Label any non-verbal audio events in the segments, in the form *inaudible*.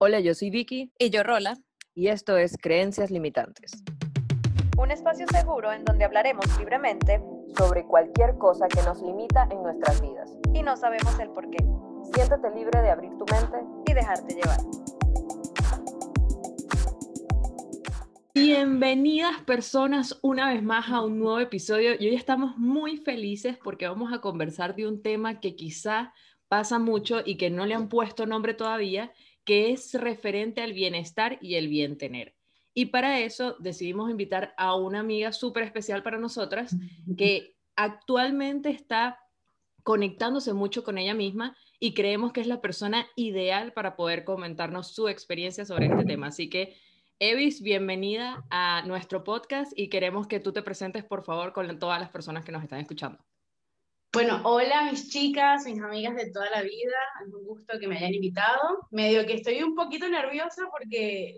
Hola, yo soy Vicky. Y yo Rola. Y esto es Creencias Limitantes. Un espacio seguro en donde hablaremos libremente sobre cualquier cosa que nos limita en nuestras vidas. Y no sabemos el por qué. Siéntete libre de abrir tu mente y dejarte llevar. Bienvenidas personas una vez más a un nuevo episodio y hoy estamos muy felices porque vamos a conversar de un tema que quizá pasa mucho y que no le han puesto nombre todavía, que es referente al bienestar y el bien tener. Y para eso decidimos invitar a una amiga súper especial para nosotras *laughs* que actualmente está conectándose mucho con ella misma y creemos que es la persona ideal para poder comentarnos su experiencia sobre este tema. Así que, Evis, bienvenida a nuestro podcast y queremos que tú te presentes, por favor, con todas las personas que nos están escuchando. Bueno, hola mis chicas, mis amigas de toda la vida, es un gusto que me hayan invitado. Medio que estoy un poquito nerviosa porque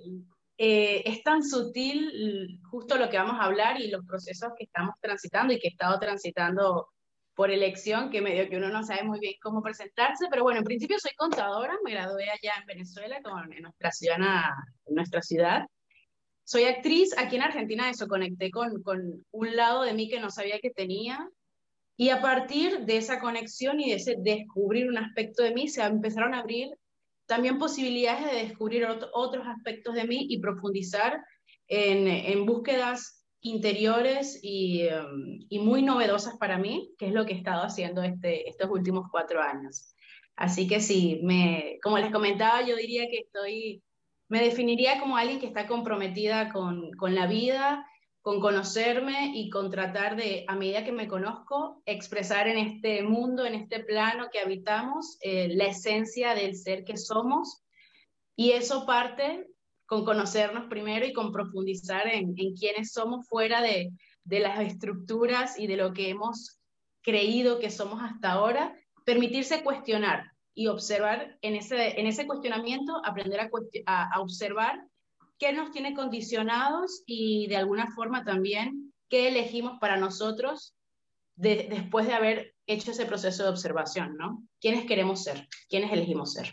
eh, es tan sutil justo lo que vamos a hablar y los procesos que estamos transitando y que he estado transitando por elección, que medio que uno no sabe muy bien cómo presentarse, pero bueno, en principio soy contadora, me gradué allá en Venezuela, en, nuestra ciudad, en nuestra ciudad. Soy actriz, aquí en Argentina eso, conecté con, con un lado de mí que no sabía que tenía, y a partir de esa conexión y de ese descubrir un aspecto de mí, se empezaron a abrir también posibilidades de descubrir otros aspectos de mí y profundizar en, en búsquedas interiores y, um, y, muy novedosas para mí, que es lo que he estado haciendo este, estos últimos cuatro años. Así que sí, me, como les comentaba, yo diría que estoy, me definiría como alguien que está comprometida con, con la vida, con conocerme y con tratar de, a medida que me conozco, expresar en este mundo, en este plano que habitamos, eh, la esencia del ser que somos. Y eso parte con conocernos primero y con profundizar en, en quiénes somos fuera de, de las estructuras y de lo que hemos creído que somos hasta ahora, permitirse cuestionar y observar en ese, en ese cuestionamiento, aprender a, a observar qué nos tiene condicionados y de alguna forma también qué elegimos para nosotros después de haber hecho ese proceso de observación, ¿no? ¿Quiénes queremos ser? ¿Quiénes elegimos ser?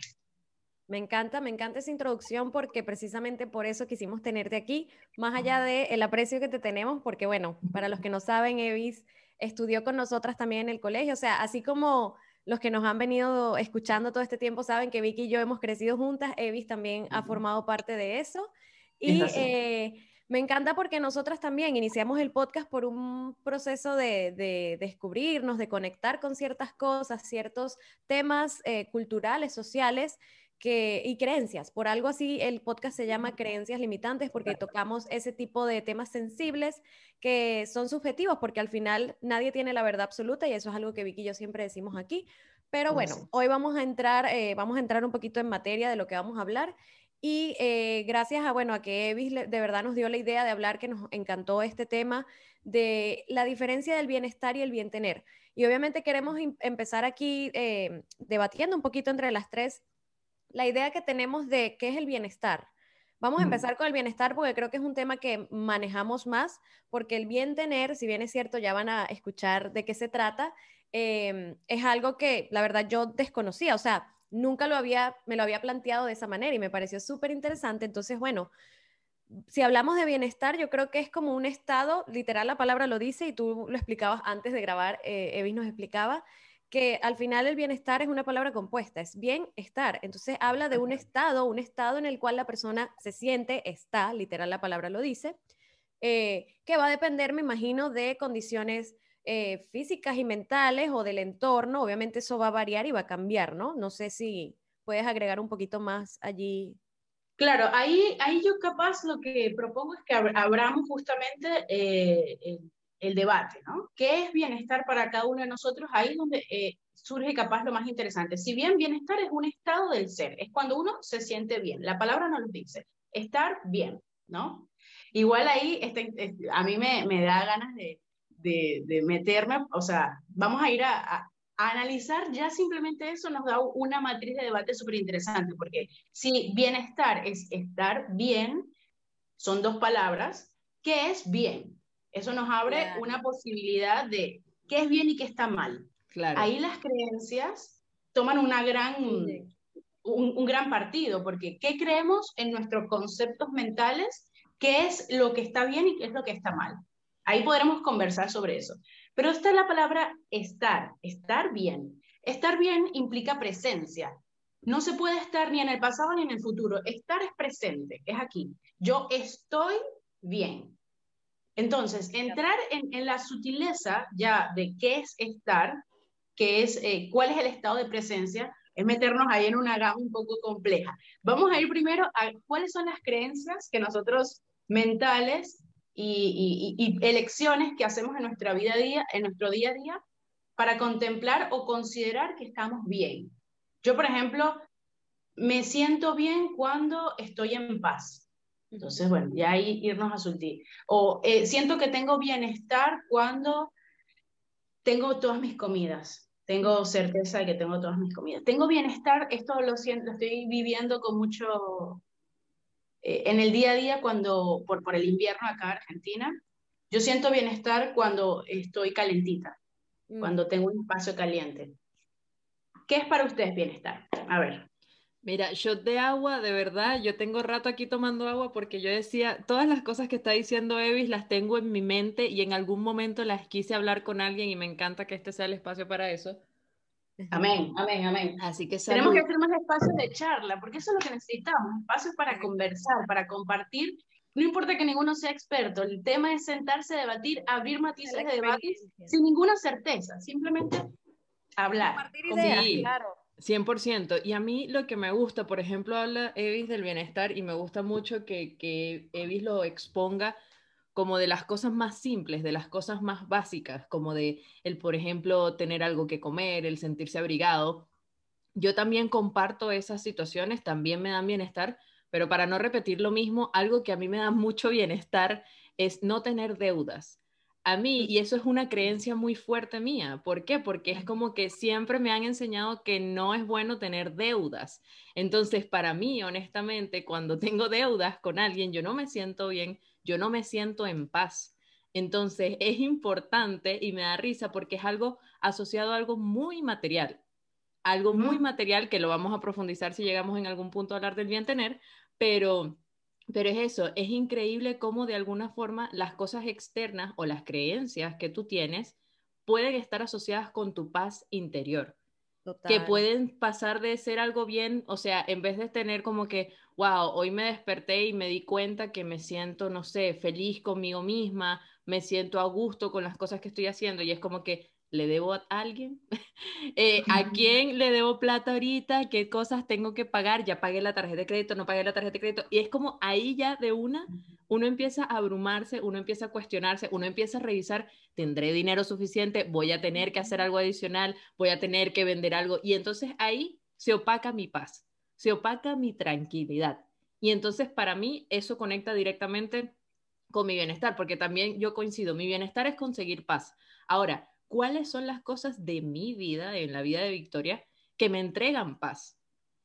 Me encanta, me encanta esa introducción porque precisamente por eso quisimos tenerte aquí, más allá del el aprecio que te tenemos, porque bueno, para los que no saben, Evis estudió con nosotras también en el colegio, o sea, así como los que nos han venido escuchando todo este tiempo saben que Vicky y yo hemos crecido juntas, Evis también ha formado parte de eso. Y eh, me encanta porque nosotras también iniciamos el podcast por un proceso de, descubrirnos, de conectar con ciertas cosas, ciertos temas eh, culturales, sociales que, y creencias. Por algo así el podcast se llama Creencias Limitantes porque tocamos ese tipo de temas sensibles que son subjetivos porque al final nadie tiene la verdad absoluta y eso es algo que Vicky y yo siempre decimos aquí. Pero bueno, hoy vamos a entrar, eh, vamos a entrar un poquito en materia de lo que vamos a hablar y eh, gracias a, bueno, a que Evis de verdad nos dio la idea de hablar, que nos encantó este tema de la diferencia del bienestar y el bien tener. Y obviamente queremos empezar aquí eh, debatiendo un poquito entre las tres la idea que tenemos de qué es el bienestar. Vamos a empezar con el bienestar porque creo que es un tema que manejamos más, porque el bien tener, si bien es cierto, ya van a escuchar de qué se trata, em, es algo que la verdad yo desconocía. O sea, nunca lo había, me lo había planteado de esa manera y me pareció súper interesante. Entonces, bueno, si hablamos de bienestar, yo creo que es como un estado, literal la palabra lo dice y tú lo explicabas antes de grabar, eh, Evis nos explicaba, que al final el bienestar es una palabra compuesta, es bienestar. Entonces habla de un estado, un estado en el cual la persona se siente, está, literal la palabra lo dice, eh, que va a depender, me imagino, de condiciones eh, físicas y mentales o del entorno, obviamente eso va a variar y va a cambiar, ¿no? No sé si puedes agregar un poquito más allí. Claro, ahí, ahí yo capaz lo que propongo es que abramos justamente eh, el, debate, ¿no? ¿Qué es bienestar para cada uno de nosotros? Ahí es donde eh, surge capaz lo más interesante. Si bien bienestar es un estado del ser, es cuando uno se siente bien. La palabra no lo dice, estar bien, ¿no? Igual ahí este, este, a mí me, me da ganas de, de, meterme, o sea, vamos a ir a, analizar ya simplemente eso nos da una matriz de debate súper interesante, porque si bienestar es estar bien, son dos palabras, ¿qué es bien? Eso nos abre una posibilidad de qué es bien y qué está mal. Ahí las creencias toman una gran, un, un gran partido, porque ¿qué creemos en nuestros conceptos mentales? ¿Qué es lo que está bien y qué es lo que está mal? Ahí podremos conversar sobre eso. Pero está la palabra estar, estar bien. Estar bien implica presencia. No se puede estar ni en el pasado ni en el futuro. Estar es presente, es aquí. Yo estoy bien. Entonces, entrar en, la sutileza ya de qué es estar, qué es, eh, cuál es el estado de presencia, es meternos ahí en una gama un poco compleja. Vamos a ir primero a cuáles son las creencias que nosotros mentales y, elecciones que hacemos en nuestra vida día, en nuestro día a día, para contemplar o considerar que estamos bien. Yo, por ejemplo, me siento bien cuando estoy en paz. Entonces, bueno, ya ahí irnos a sutil. O eh, siento que tengo bienestar cuando tengo todas mis comidas. Tengo certeza de que tengo todas mis comidas. Tengo bienestar, esto lo, siento, lo estoy viviendo con mucho, eh, en el día a día cuando, por, por el invierno acá en Argentina, yo siento bienestar cuando estoy calentita, mm. cuando tengo un espacio caliente. ¿Qué es para ustedes bienestar? A ver. Mira, shot de agua, de verdad, yo tengo rato aquí tomando agua porque yo decía, todas las cosas que está diciendo Evis las tengo en mi mente y en algún momento las quise hablar con alguien y me encanta que este sea el espacio para eso. Amén, amén, amén. Así que Tenemos que hacer más espacios de charla, porque eso es lo que necesitamos, espacios para conversar, para compartir. No importa que ninguno sea experto, el tema es sentarse, debatir, abrir matices de debate sin ninguna certeza, simplemente hablar. Compartir ideas, sí. claro. 100%. Y a mí lo que me gusta, por ejemplo, habla Evis del bienestar y me gusta mucho que, que Evis lo exponga como de las cosas más simples, de las cosas más básicas, como de el, por ejemplo, tener algo que comer, el sentirse abrigado. Yo también comparto esas situaciones, también me dan bienestar, pero para no repetir lo mismo, algo que a mí me da mucho bienestar es no tener deudas a mí, y eso es una creencia muy fuerte mía. ¿Por qué? Porque es como que siempre me han enseñado que no es bueno tener deudas. Entonces, para mí, honestamente, cuando tengo deudas con alguien, yo no me siento bien, yo no me siento en paz. Entonces, es importante y me da risa porque es algo asociado a algo muy material. Algo muy material que lo vamos a profundizar si llegamos en algún punto a hablar del bien tener, pero pero es eso, es increíble cómo de alguna forma las cosas externas o las creencias que tú tienes pueden estar asociadas con tu paz interior. Que pueden pasar de ser algo bien, o sea, en vez de tener como que, wow, hoy me desperté y me di cuenta que me siento, no sé, feliz conmigo misma, me siento a gusto con las cosas que estoy haciendo y es como que, ¿Le debo a alguien? *laughs* Eh, ¿A *laughs* quién le debo plata ahorita? ¿Qué cosas tengo que pagar? Ya pagué la tarjeta de crédito, no pagué la tarjeta de crédito. Y es como ahí ya de una, uno empieza a abrumarse, uno empieza a cuestionarse, uno empieza a revisar, ¿tendré dinero suficiente? ¿Voy a tener que hacer algo adicional? ¿Voy a tener que vender algo? Y entonces ahí se opaca mi paz, se opaca mi tranquilidad. Y entonces para mí eso conecta directamente con mi bienestar, porque también yo coincido, mi bienestar es conseguir paz. Ahora, cuáles son las cosas de mi vida, en la vida de Victoria, que me entregan paz.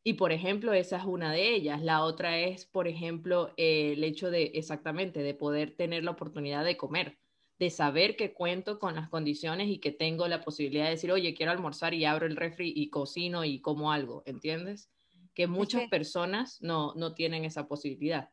Y por ejemplo, esa es una de ellas. La otra es, por ejemplo, el hecho de exactamente de poder tener la oportunidad de comer, de saber que cuento con las condiciones y que tengo la posibilidad de decir, oye, quiero almorzar y abro el refri y cocino y como algo, ¿entiendes? Que muchas personas no, no tienen esa posibilidad.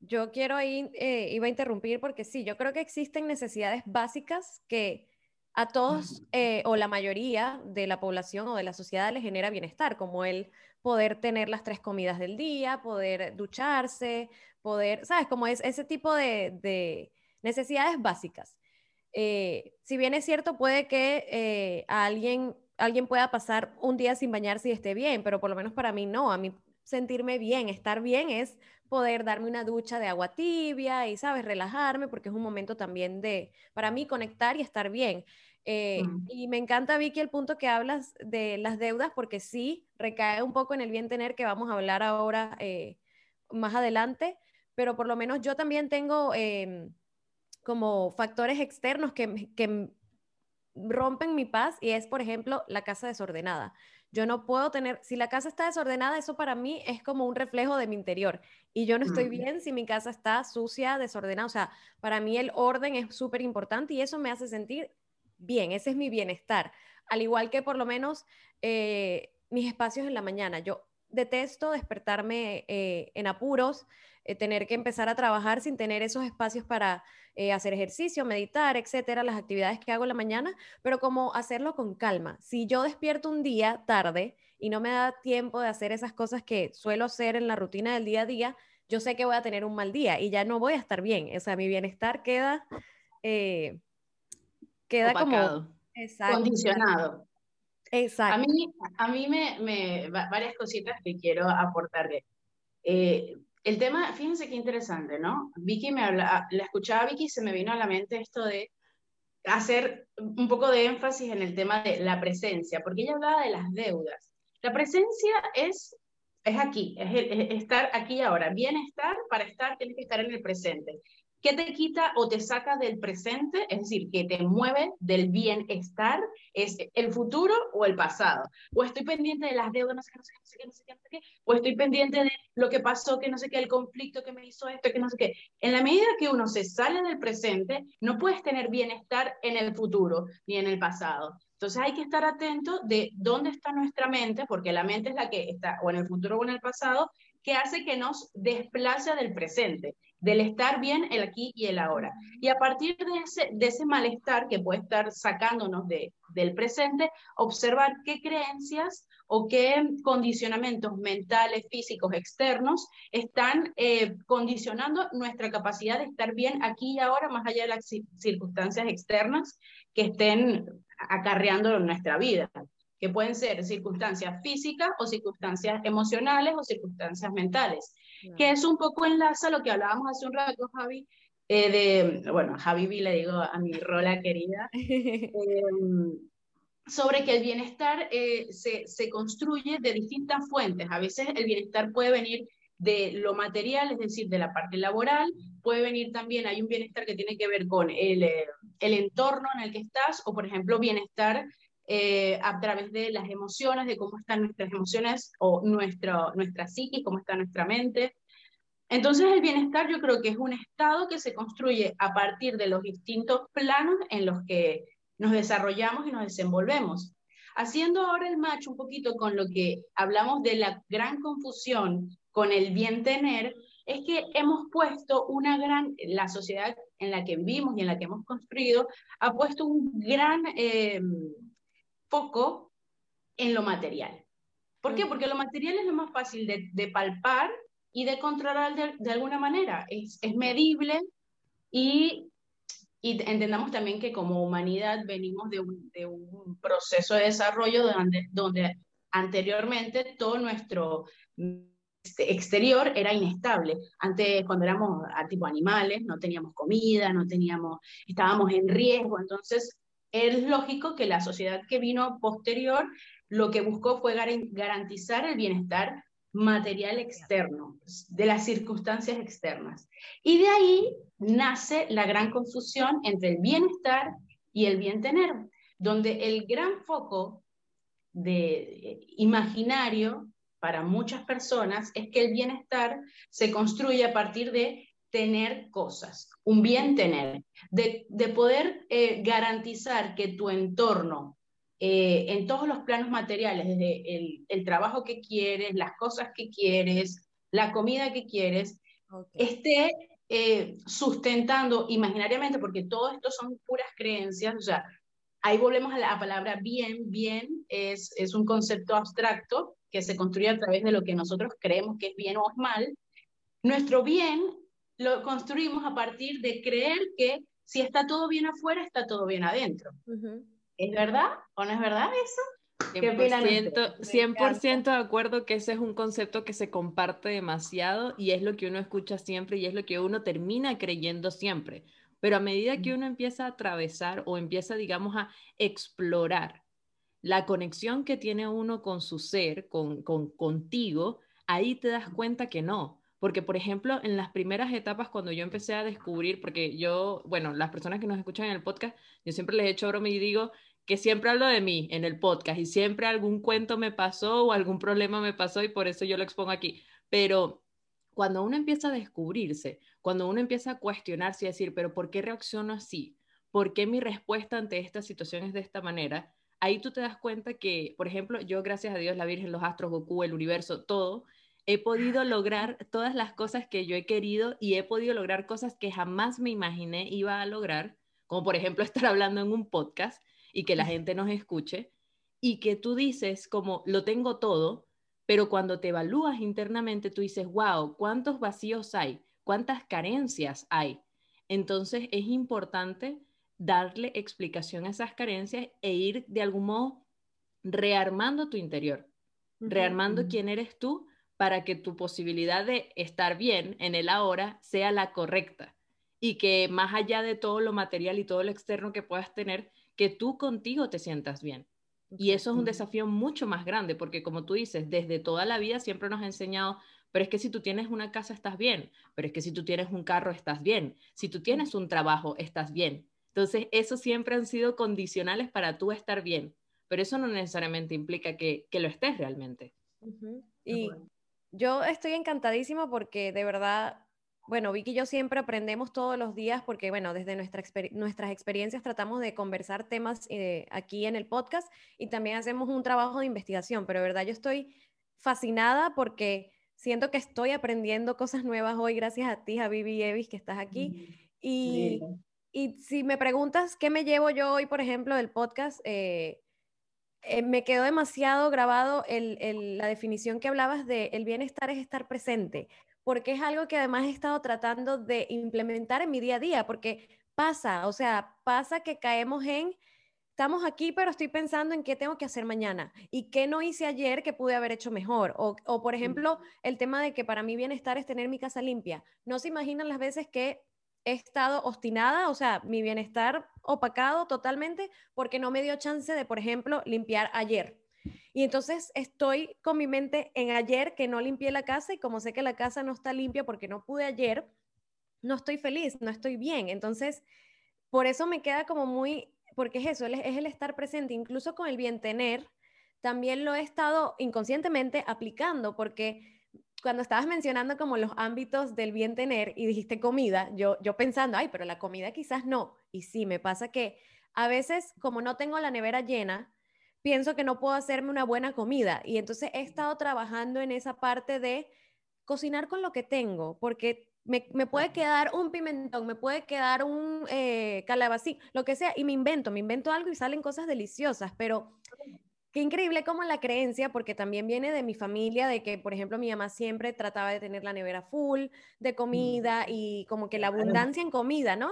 Yo quiero ir, eh, iba a interrumpir porque sí, yo creo que existen necesidades básicas que a todos eh, o la mayoría de la población o de la sociedad les genera bienestar, como el poder tener las tres comidas del día, poder ducharse, poder, ¿sabes? Como es ese tipo de, necesidades básicas. Eh, si bien es cierto, puede que eh, a alguien, alguien pueda pasar un día sin bañarse y esté bien, pero por lo menos para mí no. A mí sentirme bien, estar bien es poder darme una ducha de agua tibia y, ¿sabes? Relajarme porque es un momento también de, para mí, conectar y estar bien. Eh, y me encanta, Vicky, el punto que hablas de las deudas, porque sí, recae un poco en el bien tener que vamos a hablar ahora eh, más adelante, pero por lo menos yo también tengo em, como factores externos que, que rompen mi paz y es, por ejemplo, la casa desordenada. Yo no puedo tener, si la casa está desordenada, eso para mí es como un reflejo de mi interior. Y yo no estoy bien si mi casa está sucia, desordenada. O sea, para mí el orden es súper importante y eso me hace sentir bien, ese es mi bienestar. Al igual que por lo menos eh, mis espacios en la mañana. Yo detesto despertarme eh, en apuros, eh, tener que empezar a trabajar sin tener esos espacios para hacer ejercicio, meditar, etcétera, las actividades que hago en la mañana, pero como hacerlo con calma. Si yo despierto un día tarde y no me da tiempo de hacer esas cosas que suelo hacer en la rutina del día a día, yo sé que voy a tener un mal día y ya no voy a estar bien. O sea, mi bienestar queda, queda como condicionado. Exacto. A mí, a mí me, me varias cositas que quiero aportarle. Eh, el tema, fíjense qué interesante, ¿no? Vicky me habla, la escuchaba a Vicky y se me vino a la mente esto de hacer un poco de énfasis en el tema de la presencia, porque ella hablaba de las deudas. La presencia es, es aquí, es, es estar aquí y ahora. Bienestar, para estar, tienes que estar en el presente. ¿Qué te quita o te saca del presente? Es decir, que te mueve del bienestar, es el futuro o el pasado. O estoy pendiente de las deudas, no sé qué, no sé qué, no sé qué, no sé qué. O estoy pendiente de lo que pasó, que no sé qué, el conflicto que me hizo esto, que no sé qué. En la medida que uno se sale del presente, no puedes tener bienestar en el futuro ni en el pasado. Entonces hay que estar atento de dónde está nuestra mente, porque la mente es la que está o en el futuro o en el pasado, que hace que nos desplace del presente del estar bien el aquí y el ahora. Y a partir de ese, de ese malestar que puede estar sacándonos de, del presente, observar qué creencias o qué condicionamientos mentales, físicos, externos están eh, condicionando nuestra capacidad de estar bien aquí y ahora, más allá de las circunstancias externas que estén acarreando nuestra vida que pueden ser circunstancias físicas o circunstancias emocionales o circunstancias mentales que es un poco enlaza lo que hablábamos hace un rato, Javi, eh, de, bueno, Javi le digo a mi rola querida, *laughs* em, sobre que el bienestar eh, se, se, construye de distintas fuentes. A veces el bienestar puede venir de lo material, es decir, de la parte laboral, puede venir también, hay un bienestar que tiene que ver con el, eh, el entorno en el que estás, o por ejemplo, bienestar eh, a través de las emociones, de cómo están nuestras emociones o nuestro, nuestra psique, cómo está nuestra mente. Entonces el bienestar yo creo que es un estado que se construye a partir de los distintos planos en los que nos desarrollamos y nos desenvolvemos. Haciendo ahora el match un poquito con lo que hablamos de la gran confusión con el bien tener, es que hemos puesto una gran, la sociedad en la que vivimos y en la que hemos construido, ha puesto un gran eh, foco en lo material. ¿Por qué? Porque lo material es lo más fácil de, palpar y de controlar de, alguna manera. Es, es medible y, y, entendamos también que como humanidad venimos de un, de un proceso de desarrollo donde, donde anteriormente todo nuestro este, exterior era inestable. Antes, cuando éramos a tipo animales, no teníamos comida, no teníamos, estábamos en riesgo, entonces es lógico que la sociedad que vino posterior lo que buscó fue garantizar el bienestar material externo, de las circunstancias externas. Y de ahí nace la gran confusión entre el bienestar y el bien tener, donde el gran foco de eh, imaginario para muchas personas es que el bienestar se construye a partir de tener cosas, un bien tener, de, poder eh, garantizar que tu entorno, eh, en todos los planos materiales, desde el, trabajo que quieres, las cosas que quieres, la comida que quieres, esté eh, sustentando imaginariamente, porque todo esto son puras creencias, o sea, ahí volvemos a la palabra bien, bien es, es un concepto abstracto que se construye a través de lo que nosotros creemos que es bien o es mal. Nuestro bien lo construimos a partir de creer que si está todo bien afuera, está todo bien adentro. ¿Es verdad o no es verdad eso? 100%, 100 de acuerdo que ese es un concepto que se comparte demasiado y es lo que uno escucha siempre y es lo que uno termina creyendo siempre. Pero a medida que uno empieza a atravesar o empieza, digamos, a explorar la conexión que tiene uno con su ser, con, con contigo, ahí te das cuenta que no, porque, por ejemplo, en las primeras etapas, cuando yo empecé a descubrir, porque yo, bueno, las personas que nos escuchan en el podcast, yo siempre les echo broma y digo que siempre hablo de mí en el podcast y siempre algún cuento me pasó o algún problema me pasó y por eso yo lo expongo aquí. Pero cuando uno empieza a descubrirse, cuando uno empieza a cuestionarse y decir, pero ¿por qué reacciono así? ¿Por qué mi respuesta ante esta situación es de esta manera? ahí tú te das cuenta que, por ejemplo, yo gracias a Dios, la Virgen, los astros, Goku, el universo, todo, he podido lograr todas las cosas que yo he querido y he podido lograr cosas que jamás me imaginé iba a lograr, como por ejemplo *laughs* estar hablando en un podcast y que la gente nos escuche y que tú dices como lo tengo todo, pero cuando te evalúas internamente tú dices, wow, ¿cuántos vacíos hay? ¿Cuántas carencias hay? Entonces es importante darle explicación a esas carencias e ir de algún modo rearmando tu interior, rearmando quién eres tú para que tu posibilidad de estar bien en el ahora sea la correcta. Y que más allá de todo lo material y todo lo externo que puedas tener, que tú contigo te sientas bien. Y eso es un desafío mucho más grande, porque como tú dices, desde toda la vida siempre nos ha enseñado, pero es que si tú tienes una casa estás bien, pero es que si tú tienes un carro estás bien, si tú tienes un trabajo estás bien. Entonces, eso siempre han sido condicionales para tú estar bien, pero eso no necesariamente implica que, lo estés realmente. Y yo estoy encantadísima porque de verdad, bueno, Vicky y yo siempre aprendemos todos los días porque, bueno, desde nuestra nuestras experiencias tratamos de conversar temas eh, aquí en el podcast y también hacemos un trabajo de investigación, pero de verdad yo estoy fascinada porque siento que estoy aprendiendo cosas nuevas hoy gracias a ti, a Vivi y Evis, que estás aquí. Y, y, si me preguntas qué me llevo yo hoy, por ejemplo, del podcast, eh, eh, me quedó demasiado grabado la definición que hablabas de el bienestar es estar presente, porque es algo que además he estado tratando de implementar en mi día a día, porque pasa, o sea, pasa que caemos en, estamos aquí, pero estoy pensando en qué tengo que hacer mañana y qué no hice ayer que pude haber hecho mejor. O, o por ejemplo, el tema de que para mí bienestar es tener mi casa limpia. No se imaginan las veces que he estado obstinada, o sea, mi bienestar opacado totalmente porque no me dio chance de, por ejemplo, limpiar ayer. Y entonces estoy con mi mente en ayer que no limpié la casa y como sé que la casa no está limpia porque no pude ayer, no estoy feliz, no estoy bien. Entonces, por eso me queda como muy, porque es eso, es el estar presente, incluso con el bien tener, también lo he estado inconscientemente aplicando porque cuando estabas mencionando como los ámbitos del bien tener y dijiste comida, yo, yo pensando, ay, pero la comida quizás no. Y sí, me pasa que a veces como no tengo la nevera llena, pienso que no puedo hacerme una buena comida. Y entonces he estado trabajando en esa parte de cocinar con lo que tengo, porque me, puede quedar un pimentón, me puede quedar un eh, calabacín, lo que sea, y me invento, me invento algo y salen cosas deliciosas, pero Qué increíble como la creencia, porque también viene de mi familia, de que, por ejemplo, mi mamá siempre trataba de tener la nevera full de comida y como que la abundancia en comida, ¿no?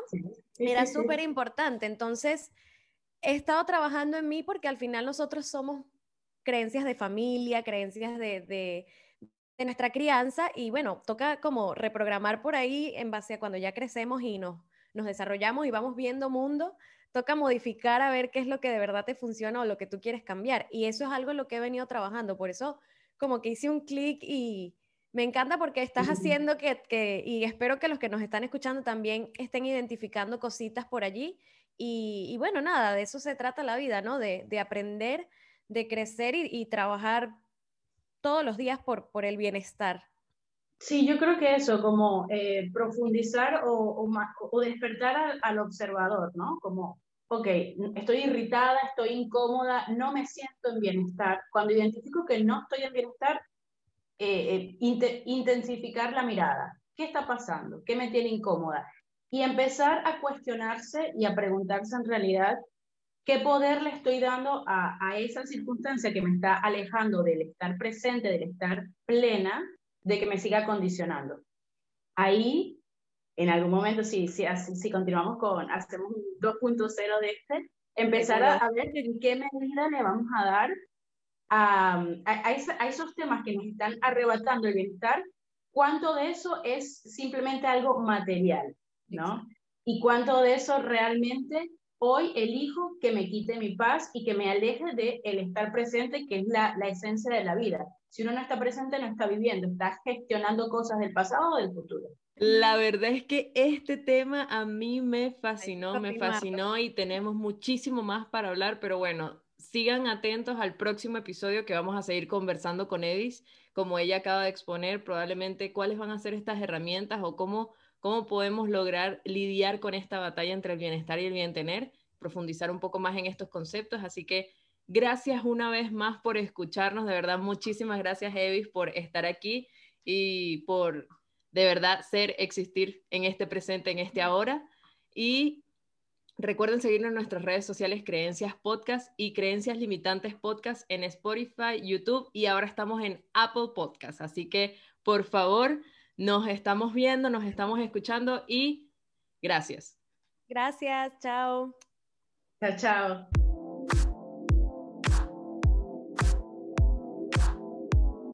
Era súper importante. Entonces, he estado trabajando en mí porque al final nosotros somos creencias de familia, creencias de, de, de nuestra crianza y bueno, toca como reprogramar por ahí en base a cuando ya crecemos y nos, nos desarrollamos y vamos viendo mundo toca modificar a ver qué es lo que de verdad te funciona o lo que tú quieres cambiar. Y eso es algo en lo que he venido trabajando. Por eso como que hice un clic y me encanta porque estás haciendo que, y espero que los que nos están escuchando también estén identificando cositas por allí. Y, bueno, nada, de eso se trata la vida, ¿no? De, aprender, de crecer y, trabajar todos los días por, por el bienestar. Sí, yo creo que eso, como eh, profundizar o, o, despertar al, al, observador, ¿no? Como ok, estoy irritada, estoy incómoda, no me siento en bienestar. Cuando identifico que no estoy en bienestar, eh, eh, intensificar la mirada. ¿Qué está pasando? ¿Qué me tiene incómoda? Y empezar a cuestionarse y a preguntarse en realidad qué poder le estoy dando a, a esa circunstancia que me está alejando del estar presente, del estar plena, de que me siga condicionando. Ahí en algún momento, si, si, si continuamos con, hacemos un 2.0 de este, empezar a, ver en qué medida le vamos a dar a, a, esos temas que nos están arrebatando el bienestar, cuánto de eso es simplemente algo material, ¿no? Y cuánto de eso realmente hoy elijo que me quite mi paz y que me aleje de el estar presente, que es la, la esencia de la vida. Si uno no está presente, no está viviendo, está gestionando cosas del pasado o del futuro. La *laughs* verdad es que este tema a mí me fascinó, me fascinó y tenemos muchísimo más para hablar, pero bueno, sigan atentos al próximo episodio que vamos a seguir conversando con Edis, como ella acaba de exponer, probablemente cuáles van a ser estas herramientas o cómo, cómo podemos lograr lidiar con esta batalla entre el bienestar y el bien tener, profundizar un poco más en estos conceptos, así que Gracias una vez más por escucharnos, de verdad, muchísimas gracias Evis por estar aquí y por de verdad ser, existir en este presente, en este ahora. Y recuerden seguirnos en nuestras redes sociales Creencias Podcast y Creencias Limitantes Podcast en Spotify, YouTube y ahora estamos en Apple Podcast. Así que por favor, nos estamos viendo, nos estamos escuchando y gracias. Gracias, chao. Chao, chao.